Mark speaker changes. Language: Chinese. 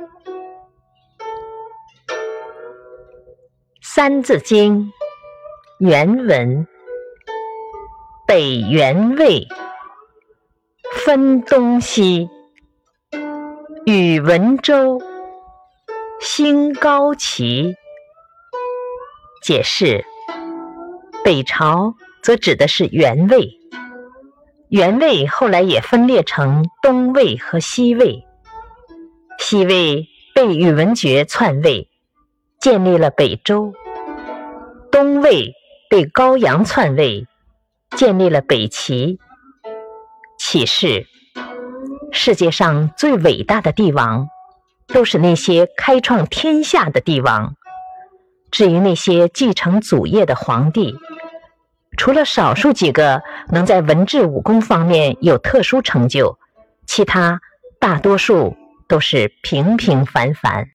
Speaker 1: 《三字经》原文：北元魏，分东西，宇文周，兴高齐。解释：北朝则指的是元魏，元魏后来也分裂成东魏和西魏，西魏被宇文觉篡位，建立了北周。东魏被高阳篡位，建立了北齐。启示：世界上最伟大的帝王，都是那些开创天下的帝王。至于那些继承祖业的皇帝，除了少数几个能在文治武功方面有特殊成就，其他大多数都是平平凡凡。